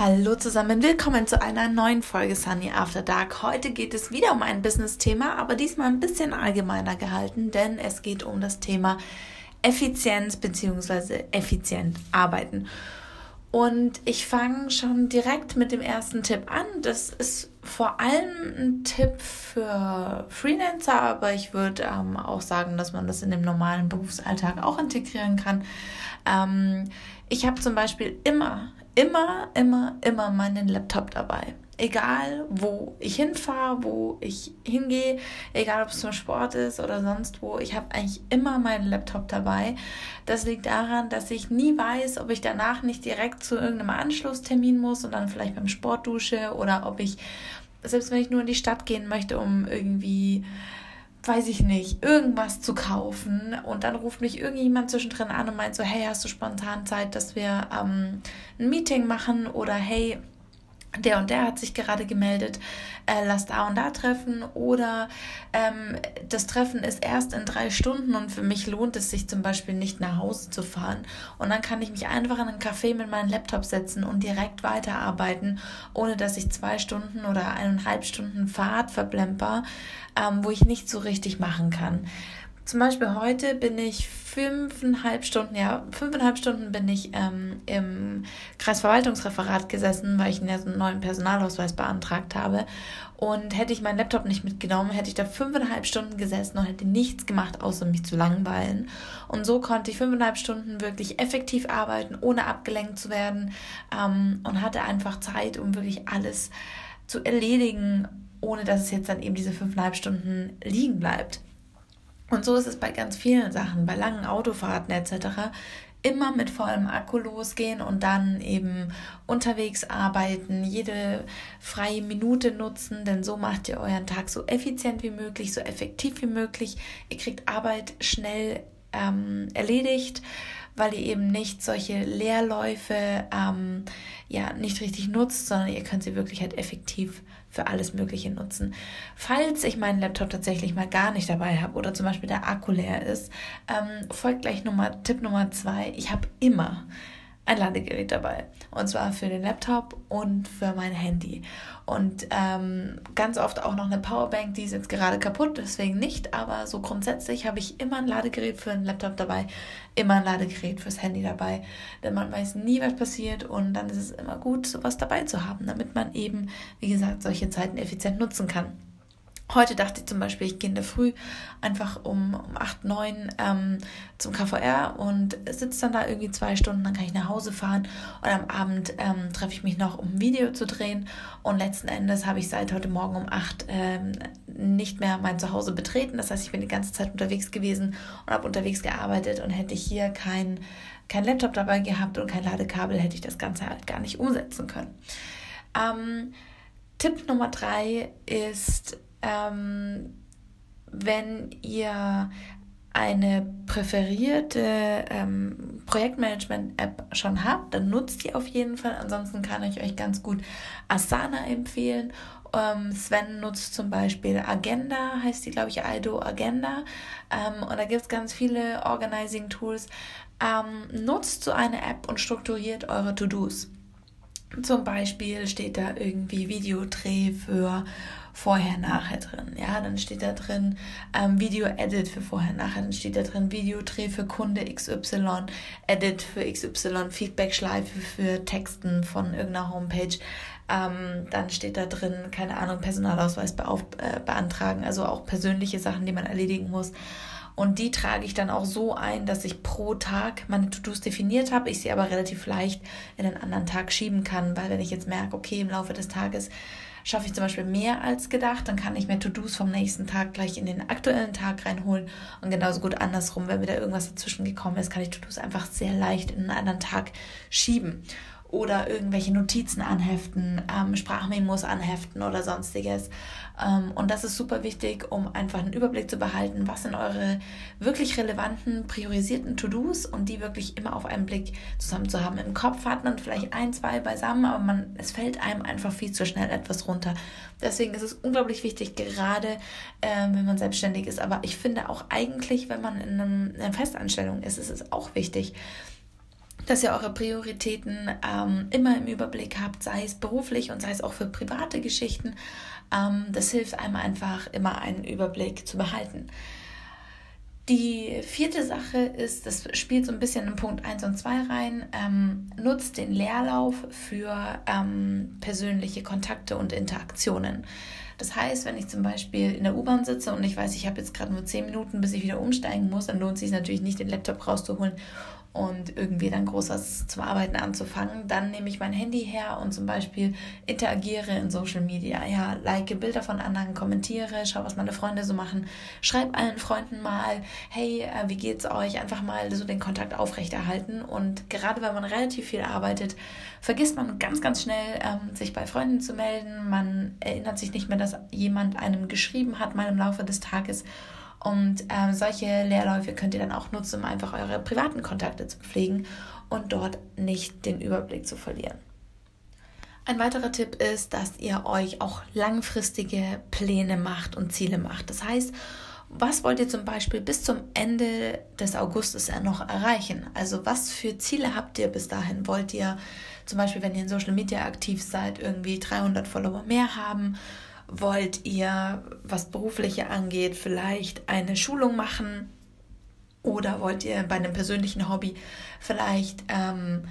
Hallo zusammen, willkommen zu einer neuen Folge Sunny After Dark. Heute geht es wieder um ein Business-Thema, aber diesmal ein bisschen allgemeiner gehalten, denn es geht um das Thema Effizienz bzw. effizient arbeiten. Und ich fange schon direkt mit dem ersten Tipp an. Das ist vor allem ein Tipp für Freelancer, aber ich würde ähm, auch sagen, dass man das in dem normalen Berufsalltag auch integrieren kann. Ähm, ich habe zum Beispiel immer immer, immer, immer meinen Laptop dabei. Egal, wo ich hinfahre, wo ich hingehe, egal ob es zum Sport ist oder sonst wo, ich habe eigentlich immer meinen Laptop dabei. Das liegt daran, dass ich nie weiß, ob ich danach nicht direkt zu irgendeinem Anschlusstermin muss und dann vielleicht beim Sport dusche oder ob ich, selbst wenn ich nur in die Stadt gehen möchte, um irgendwie weiß ich nicht, irgendwas zu kaufen. Und dann ruft mich irgendjemand zwischendrin an und meint so, hey, hast du spontan Zeit, dass wir ähm, ein Meeting machen? Oder hey, der und der hat sich gerade gemeldet, äh, lass da und da treffen oder ähm, das Treffen ist erst in drei Stunden und für mich lohnt es sich zum Beispiel nicht nach Hause zu fahren und dann kann ich mich einfach in einen Café mit meinem Laptop setzen und direkt weiterarbeiten, ohne dass ich zwei Stunden oder eineinhalb Stunden Fahrt verblemper, ähm, wo ich nicht so richtig machen kann. Zum Beispiel heute bin ich fünfeinhalb Stunden, ja, fünfeinhalb Stunden bin ich ähm, im Kreisverwaltungsreferat gesessen, weil ich einen neuen Personalausweis beantragt habe. Und hätte ich meinen Laptop nicht mitgenommen, hätte ich da fünfeinhalb Stunden gesessen und hätte nichts gemacht, außer mich zu langweilen. Und so konnte ich fünfeinhalb Stunden wirklich effektiv arbeiten, ohne abgelenkt zu werden ähm, und hatte einfach Zeit, um wirklich alles zu erledigen, ohne dass es jetzt dann eben diese fünfeinhalb Stunden liegen bleibt. Und so ist es bei ganz vielen Sachen, bei langen Autofahrten etc. Immer mit vollem Akku losgehen und dann eben unterwegs arbeiten, jede freie Minute nutzen, denn so macht ihr euren Tag so effizient wie möglich, so effektiv wie möglich. Ihr kriegt Arbeit schnell ähm, erledigt, weil ihr eben nicht solche Leerläufe ähm, ja nicht richtig nutzt, sondern ihr könnt sie wirklich halt effektiv für alles Mögliche nutzen. Falls ich meinen Laptop tatsächlich mal gar nicht dabei habe oder zum Beispiel der Akku leer ist, ähm, folgt gleich Nummer, Tipp Nummer zwei. Ich habe immer ein Ladegerät dabei. Und zwar für den Laptop und für mein Handy. Und ähm, ganz oft auch noch eine Powerbank, die ist jetzt gerade kaputt, deswegen nicht. Aber so grundsätzlich habe ich immer ein Ladegerät für den Laptop dabei, immer ein Ladegerät fürs Handy dabei. Denn man weiß nie, was passiert und dann ist es immer gut, sowas dabei zu haben, damit man eben, wie gesagt, solche Zeiten effizient nutzen kann. Heute dachte ich zum Beispiel, ich gehe in der Früh einfach um, um 8, 9 ähm, zum KVR und sitze dann da irgendwie zwei Stunden, dann kann ich nach Hause fahren und am Abend ähm, treffe ich mich noch, um ein Video zu drehen und letzten Endes habe ich seit heute Morgen um 8 ähm, nicht mehr mein Zuhause betreten. Das heißt, ich bin die ganze Zeit unterwegs gewesen und habe unterwegs gearbeitet und hätte ich hier kein, kein Laptop dabei gehabt und kein Ladekabel, hätte ich das Ganze halt gar nicht umsetzen können. Ähm, Tipp Nummer drei ist, ähm, wenn ihr eine präferierte ähm, Projektmanagement-App schon habt, dann nutzt die auf jeden Fall. Ansonsten kann ich euch ganz gut Asana empfehlen. Ähm, Sven nutzt zum Beispiel Agenda, heißt die, glaube ich, Ido Agenda. Ähm, und da gibt es ganz viele Organizing-Tools. Ähm, nutzt so eine App und strukturiert eure To-Dos. Zum Beispiel steht da irgendwie Videodreh für vorher, nachher drin. Ja, dann steht da drin ähm, Video Edit für vorher, nachher. Dann steht da drin Videodreh für Kunde XY, Edit für XY, Feedback-Schleife für Texten von irgendeiner Homepage. Ähm, dann steht da drin, keine Ahnung, Personalausweis äh, beantragen, also auch persönliche Sachen, die man erledigen muss. Und die trage ich dann auch so ein, dass ich pro Tag meine To-Dos definiert habe, ich sie aber relativ leicht in einen anderen Tag schieben kann, weil wenn ich jetzt merke, okay, im Laufe des Tages schaffe ich zum Beispiel mehr als gedacht, dann kann ich mir To-Dos vom nächsten Tag gleich in den aktuellen Tag reinholen. Und genauso gut andersrum, wenn mir da irgendwas dazwischen gekommen ist, kann ich To-Dos einfach sehr leicht in einen anderen Tag schieben oder irgendwelche Notizen anheften, ähm, Sprachmemos anheften oder sonstiges. Ähm, und das ist super wichtig, um einfach einen Überblick zu behalten, was sind eure wirklich relevanten, priorisierten To-Dos und die wirklich immer auf einen Blick zusammen zu haben. Im Kopf hat man vielleicht ein, zwei beisammen, aber man, es fällt einem einfach viel zu schnell etwas runter. Deswegen ist es unglaublich wichtig, gerade äh, wenn man selbstständig ist. Aber ich finde auch eigentlich, wenn man in, einem, in einer Festanstellung ist, ist es auch wichtig, dass ihr eure Prioritäten ähm, immer im Überblick habt, sei es beruflich und sei es auch für private Geschichten. Ähm, das hilft einem einfach immer einen Überblick zu behalten. Die vierte Sache ist, das spielt so ein bisschen in Punkt 1 und 2 rein, ähm, nutzt den Leerlauf für ähm, persönliche Kontakte und Interaktionen. Das heißt, wenn ich zum Beispiel in der U-Bahn sitze und ich weiß, ich habe jetzt gerade nur 10 Minuten, bis ich wieder umsteigen muss, dann lohnt es sich natürlich nicht, den Laptop rauszuholen und irgendwie dann groß was zum Arbeiten anzufangen, dann nehme ich mein Handy her und zum Beispiel interagiere in Social Media. Ja, like Bilder von anderen, kommentiere, schau, was meine Freunde so machen, schreib allen Freunden mal, hey, äh, wie geht's euch? Einfach mal so den Kontakt aufrechterhalten. Und gerade wenn man relativ viel arbeitet, vergisst man ganz, ganz schnell, ähm, sich bei Freunden zu melden. Man erinnert sich nicht mehr, dass jemand einem geschrieben hat, mal im Laufe des Tages. Und ähm, solche Leerläufe könnt ihr dann auch nutzen, um einfach eure privaten Kontakte zu pflegen und dort nicht den Überblick zu verlieren. Ein weiterer Tipp ist, dass ihr euch auch langfristige Pläne macht und Ziele macht. Das heißt, was wollt ihr zum Beispiel bis zum Ende des Augustes noch erreichen? Also was für Ziele habt ihr bis dahin? Wollt ihr zum Beispiel, wenn ihr in Social Media aktiv seid, irgendwie 300 Follower mehr haben? Wollt ihr, was berufliche angeht, vielleicht eine Schulung machen? Oder wollt ihr bei einem persönlichen Hobby vielleicht, ähm,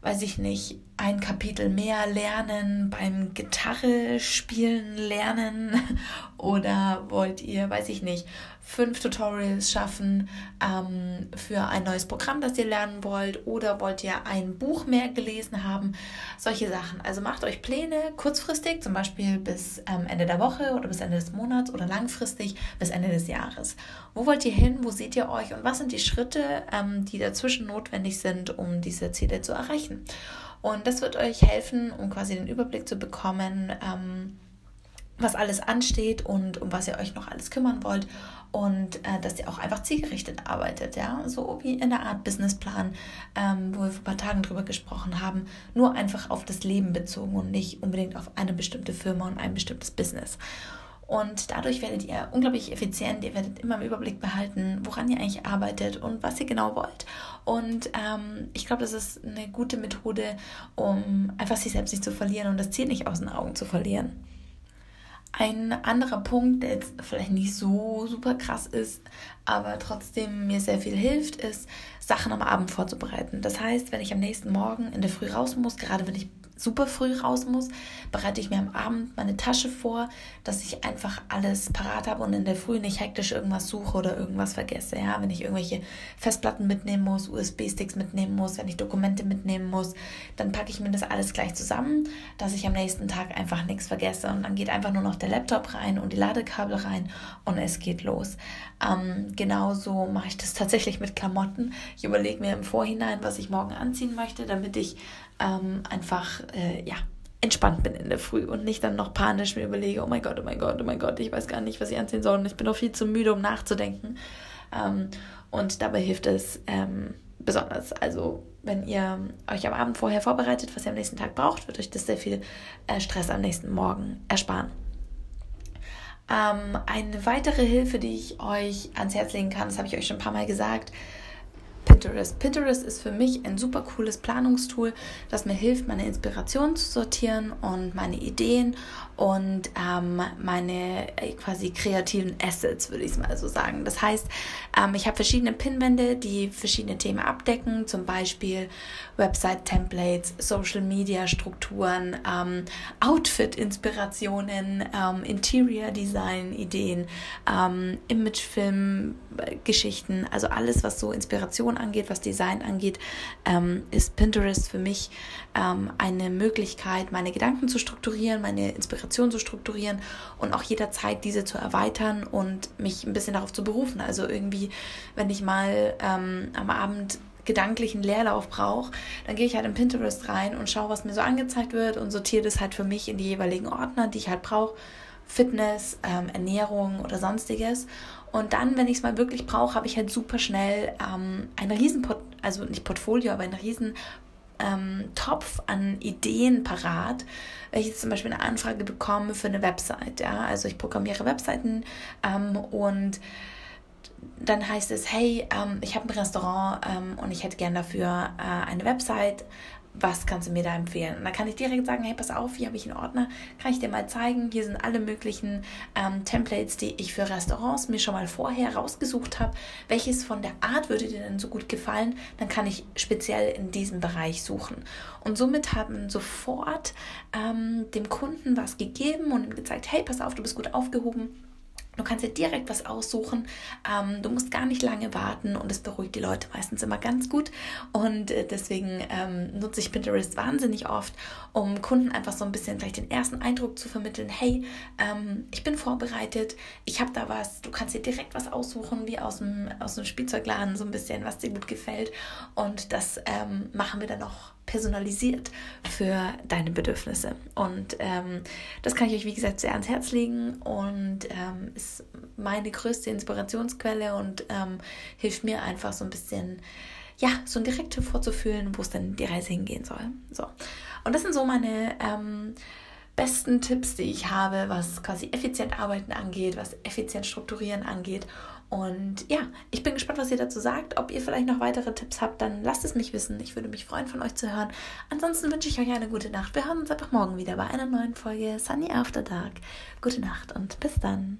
weiß ich nicht, ein Kapitel mehr lernen, beim Gitarre spielen lernen? Oder wollt ihr, weiß ich nicht, fünf Tutorials schaffen ähm, für ein neues Programm, das ihr lernen wollt oder wollt ihr ein Buch mehr gelesen haben, solche Sachen. Also macht euch Pläne kurzfristig, zum Beispiel bis ähm, Ende der Woche oder bis Ende des Monats oder langfristig bis Ende des Jahres. Wo wollt ihr hin? Wo seht ihr euch? Und was sind die Schritte, ähm, die dazwischen notwendig sind, um diese Ziele zu erreichen? Und das wird euch helfen, um quasi den Überblick zu bekommen, ähm, was alles ansteht und um was ihr euch noch alles kümmern wollt und äh, dass ihr auch einfach zielgerichtet arbeitet, ja, so wie in der Art Businessplan, ähm, wo wir vor ein paar Tagen drüber gesprochen haben, nur einfach auf das Leben bezogen und nicht unbedingt auf eine bestimmte Firma und ein bestimmtes Business. Und dadurch werdet ihr unglaublich effizient, ihr werdet immer im Überblick behalten, woran ihr eigentlich arbeitet und was ihr genau wollt. Und ähm, ich glaube, das ist eine gute Methode, um einfach sich selbst nicht zu verlieren und das Ziel nicht aus den Augen zu verlieren. Ein anderer Punkt, der jetzt vielleicht nicht so super krass ist, aber trotzdem mir sehr viel hilft, ist, Sachen am Abend vorzubereiten. Das heißt, wenn ich am nächsten Morgen in der Früh raus muss, gerade wenn ich super früh raus muss, bereite ich mir am Abend meine Tasche vor, dass ich einfach alles parat habe und in der Früh nicht hektisch irgendwas suche oder irgendwas vergesse. Ja, wenn ich irgendwelche Festplatten mitnehmen muss, USB-Sticks mitnehmen muss, wenn ich Dokumente mitnehmen muss, dann packe ich mir das alles gleich zusammen, dass ich am nächsten Tag einfach nichts vergesse. Und dann geht einfach nur noch der Laptop rein und die Ladekabel rein und es geht los. Ähm, genauso mache ich das tatsächlich mit Klamotten. Ich überlege mir im Vorhinein, was ich morgen anziehen möchte, damit ich ähm, einfach, äh, ja, entspannt bin in der Früh und nicht dann noch panisch mir überlege, oh mein Gott, oh mein Gott, oh mein Gott, ich weiß gar nicht, was ich anziehen soll und ich bin noch viel zu müde, um nachzudenken. Ähm, und dabei hilft es ähm, besonders. Also wenn ihr euch am Abend vorher vorbereitet, was ihr am nächsten Tag braucht, wird euch das sehr viel äh, Stress am nächsten Morgen ersparen. Ähm, eine weitere Hilfe, die ich euch ans Herz legen kann, das habe ich euch schon ein paar Mal gesagt, Pinterest. Pinterest ist für mich ein super cooles Planungstool, das mir hilft, meine Inspiration zu sortieren und meine Ideen und ähm, meine äh, quasi kreativen Assets, würde ich es mal so sagen. Das heißt, ähm, ich habe verschiedene Pinwände, die verschiedene Themen abdecken, zum Beispiel Website-Templates, Social-Media-Strukturen, ähm, Outfit-Inspirationen, ähm, Interior-Design-Ideen, ähm, Imagefilm-Geschichten, also alles, was so Inspiration angeht, was Design angeht, ähm, ist Pinterest für mich eine Möglichkeit, meine Gedanken zu strukturieren, meine Inspiration zu strukturieren und auch jederzeit diese zu erweitern und mich ein bisschen darauf zu berufen. Also irgendwie, wenn ich mal ähm, am Abend gedanklichen Leerlauf brauche, dann gehe ich halt in Pinterest rein und schaue, was mir so angezeigt wird und sortiere das halt für mich in die jeweiligen Ordner, die ich halt brauche. Fitness, ähm, Ernährung oder sonstiges. Und dann, wenn ich es mal wirklich brauche, habe ich halt super schnell ähm, ein riesen, also nicht Portfolio, aber ein riesen ähm, Topf an Ideen parat, wenn ich jetzt zum Beispiel eine Anfrage bekomme für eine Website. Ja? Also ich programmiere Webseiten ähm, und dann heißt es, hey, ähm, ich habe ein Restaurant ähm, und ich hätte gern dafür äh, eine Website. Was kannst du mir da empfehlen? Und dann kann ich direkt sagen, hey, pass auf, hier habe ich einen Ordner, kann ich dir mal zeigen. Hier sind alle möglichen ähm, Templates, die ich für Restaurants mir schon mal vorher rausgesucht habe. Welches von der Art würde dir denn so gut gefallen? Dann kann ich speziell in diesem Bereich suchen. Und somit haben sofort ähm, dem Kunden was gegeben und ihm gezeigt, hey, pass auf, du bist gut aufgehoben Du kannst dir direkt was aussuchen. Ähm, du musst gar nicht lange warten und es beruhigt die Leute meistens immer ganz gut. Und äh, deswegen ähm, nutze ich Pinterest wahnsinnig oft, um Kunden einfach so ein bisschen vielleicht den ersten Eindruck zu vermitteln. Hey, ähm, ich bin vorbereitet, ich habe da was. Du kannst dir direkt was aussuchen, wie aus dem, aus dem Spielzeugladen, so ein bisschen, was dir gut gefällt. Und das ähm, machen wir dann noch personalisiert für deine Bedürfnisse. Und ähm, das kann ich euch, wie gesagt, sehr ans Herz legen und ähm, ist meine größte Inspirationsquelle und ähm, hilft mir einfach so ein bisschen, ja, so ein Direktiv vorzufühlen, wo es dann die Reise hingehen soll. So. Und das sind so meine ähm, besten Tipps, die ich habe, was quasi effizient arbeiten angeht, was effizient strukturieren angeht. Und ja, ich bin gespannt, was ihr dazu sagt. Ob ihr vielleicht noch weitere Tipps habt, dann lasst es mich wissen. Ich würde mich freuen, von euch zu hören. Ansonsten wünsche ich euch eine gute Nacht. Wir hören uns einfach morgen wieder bei einer neuen Folge Sunny After Dark. Gute Nacht und bis dann.